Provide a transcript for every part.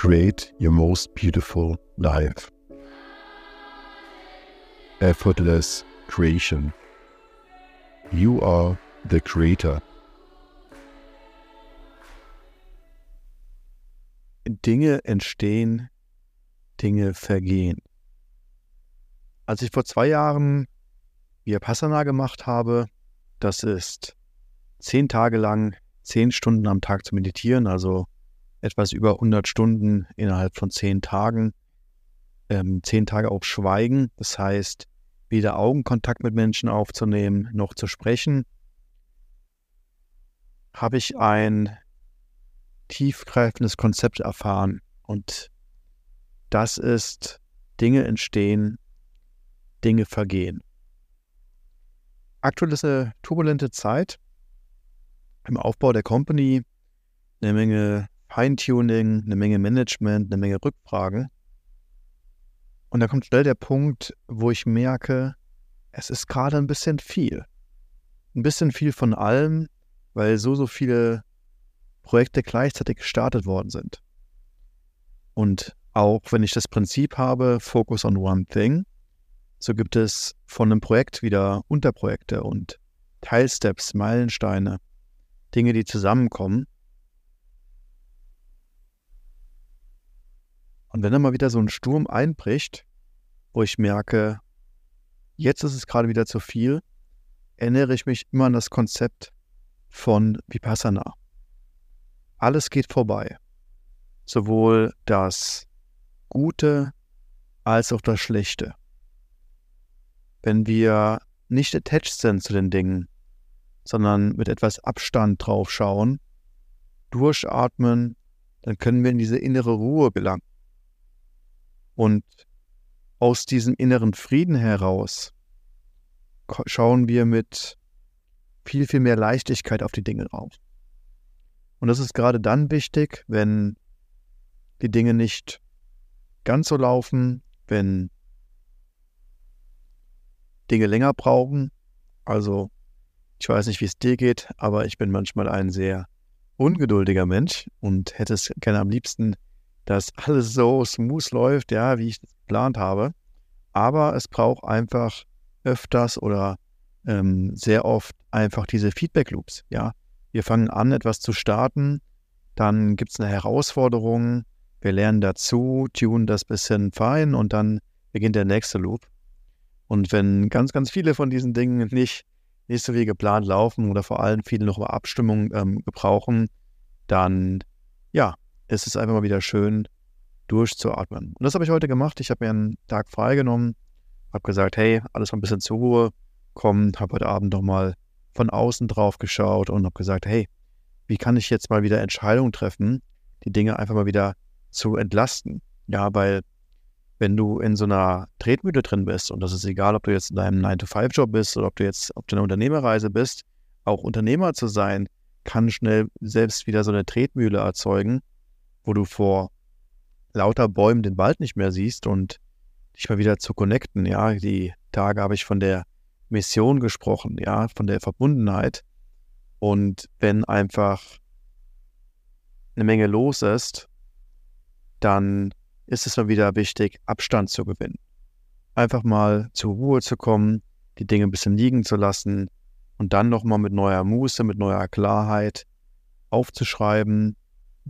create your most beautiful life. Effortless creation. You are the creator. Dinge entstehen, Dinge vergehen. Als ich vor zwei Jahren Vipassana gemacht habe, das ist zehn Tage lang, zehn Stunden am Tag zu meditieren, also etwas über 100 Stunden innerhalb von zehn Tagen, ähm, zehn Tage auf Schweigen, das heißt, weder Augenkontakt mit Menschen aufzunehmen noch zu sprechen, habe ich ein tiefgreifendes Konzept erfahren. Und das ist, Dinge entstehen, Dinge vergehen. Aktuell ist eine turbulente Zeit im Aufbau der Company, eine Menge Feintuning, eine Menge Management, eine Menge Rückfragen. Und da kommt schnell der Punkt, wo ich merke, es ist gerade ein bisschen viel. Ein bisschen viel von allem, weil so, so viele Projekte gleichzeitig gestartet worden sind. Und auch wenn ich das Prinzip habe, Focus on One Thing, so gibt es von einem Projekt wieder Unterprojekte und Teilsteps, Meilensteine, Dinge, die zusammenkommen. Und wenn dann mal wieder so ein Sturm einbricht, wo ich merke, jetzt ist es gerade wieder zu viel, erinnere ich mich immer an das Konzept von Vipassana. Alles geht vorbei. Sowohl das Gute als auch das Schlechte. Wenn wir nicht attached sind zu den Dingen, sondern mit etwas Abstand drauf schauen, durchatmen, dann können wir in diese innere Ruhe gelangen. Und aus diesem inneren Frieden heraus schauen wir mit viel, viel mehr Leichtigkeit auf die Dinge drauf. Und das ist gerade dann wichtig, wenn die Dinge nicht ganz so laufen, wenn Dinge länger brauchen. Also, ich weiß nicht, wie es dir geht, aber ich bin manchmal ein sehr ungeduldiger Mensch und hätte es gerne am liebsten, dass alles so smooth läuft, ja, wie ich es geplant habe. Aber es braucht einfach öfters oder ähm, sehr oft einfach diese Feedback Loops, ja. Wir fangen an, etwas zu starten, dann gibt es eine Herausforderung, wir lernen dazu, tunen das bisschen fein und dann beginnt der nächste Loop. Und wenn ganz, ganz viele von diesen Dingen nicht, nicht so wie geplant laufen oder vor allem viele noch über Abstimmung ähm, gebrauchen, dann ja, ist es einfach mal wieder schön, durchzuatmen. Und das habe ich heute gemacht. Ich habe mir einen Tag freigenommen, habe gesagt, hey, alles mal ein bisschen zur Ruhe kommen, habe heute Abend nochmal von außen drauf geschaut und habe gesagt, hey, wie kann ich jetzt mal wieder Entscheidungen treffen, die Dinge einfach mal wieder zu entlasten? Ja, weil wenn du in so einer Tretmühle drin bist, und das ist egal, ob du jetzt in deinem 9-to-5-Job bist oder ob du jetzt auf deiner Unternehmerreise bist, auch Unternehmer zu sein, kann schnell selbst wieder so eine Tretmühle erzeugen, wo du vor lauter Bäumen den Wald nicht mehr siehst und dich mal wieder zu connecten. Ja, die Tage habe ich von der Mission gesprochen, ja, von der Verbundenheit. Und wenn einfach eine Menge los ist, dann ist es mal wieder wichtig, Abstand zu gewinnen. Einfach mal zur Ruhe zu kommen, die Dinge ein bisschen liegen zu lassen und dann nochmal mit neuer Muße, mit neuer Klarheit aufzuschreiben,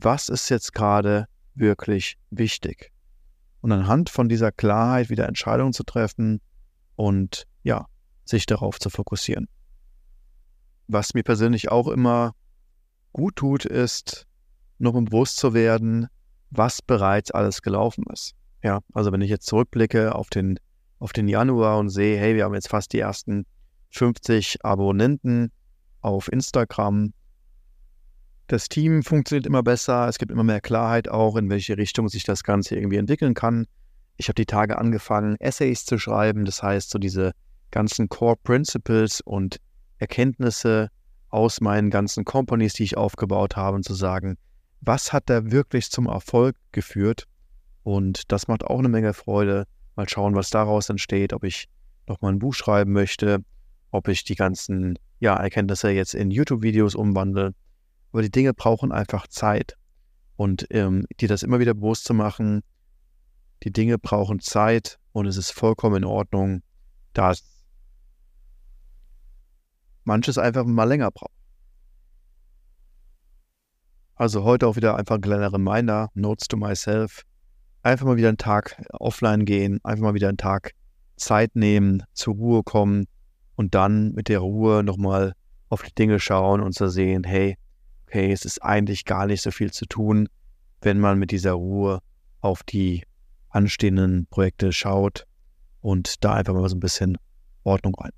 was ist jetzt gerade wirklich wichtig. Und anhand von dieser Klarheit wieder Entscheidungen zu treffen und ja, sich darauf zu fokussieren. Was mir persönlich auch immer gut tut, ist, noch bewusst zu werden, was bereits alles gelaufen ist. Ja, also wenn ich jetzt zurückblicke auf den, auf den Januar und sehe, hey, wir haben jetzt fast die ersten 50 Abonnenten auf Instagram. Das Team funktioniert immer besser, es gibt immer mehr Klarheit auch, in welche Richtung sich das Ganze irgendwie entwickeln kann. Ich habe die Tage angefangen, Essays zu schreiben, das heißt, so diese ganzen Core Principles und Erkenntnisse aus meinen ganzen Companies, die ich aufgebaut habe, und zu sagen, was hat da wirklich zum Erfolg geführt. Und das macht auch eine Menge Freude. Mal schauen, was daraus entsteht, ob ich nochmal ein Buch schreiben möchte, ob ich die ganzen ja, Erkenntnisse jetzt in YouTube-Videos umwandle. Aber die Dinge brauchen einfach Zeit. Und ähm, dir das immer wieder bewusst zu machen, die Dinge brauchen Zeit und es ist vollkommen in Ordnung, dass manches einfach mal länger braucht. Also heute auch wieder einfach ein kleiner Reminder, Notes to myself. Einfach mal wieder einen Tag offline gehen, einfach mal wieder einen Tag Zeit nehmen, zur Ruhe kommen und dann mit der Ruhe nochmal auf die Dinge schauen und zu sehen, hey, okay, es ist eigentlich gar nicht so viel zu tun, wenn man mit dieser Ruhe auf die anstehenden Projekte schaut und da einfach mal so ein bisschen Ordnung rein.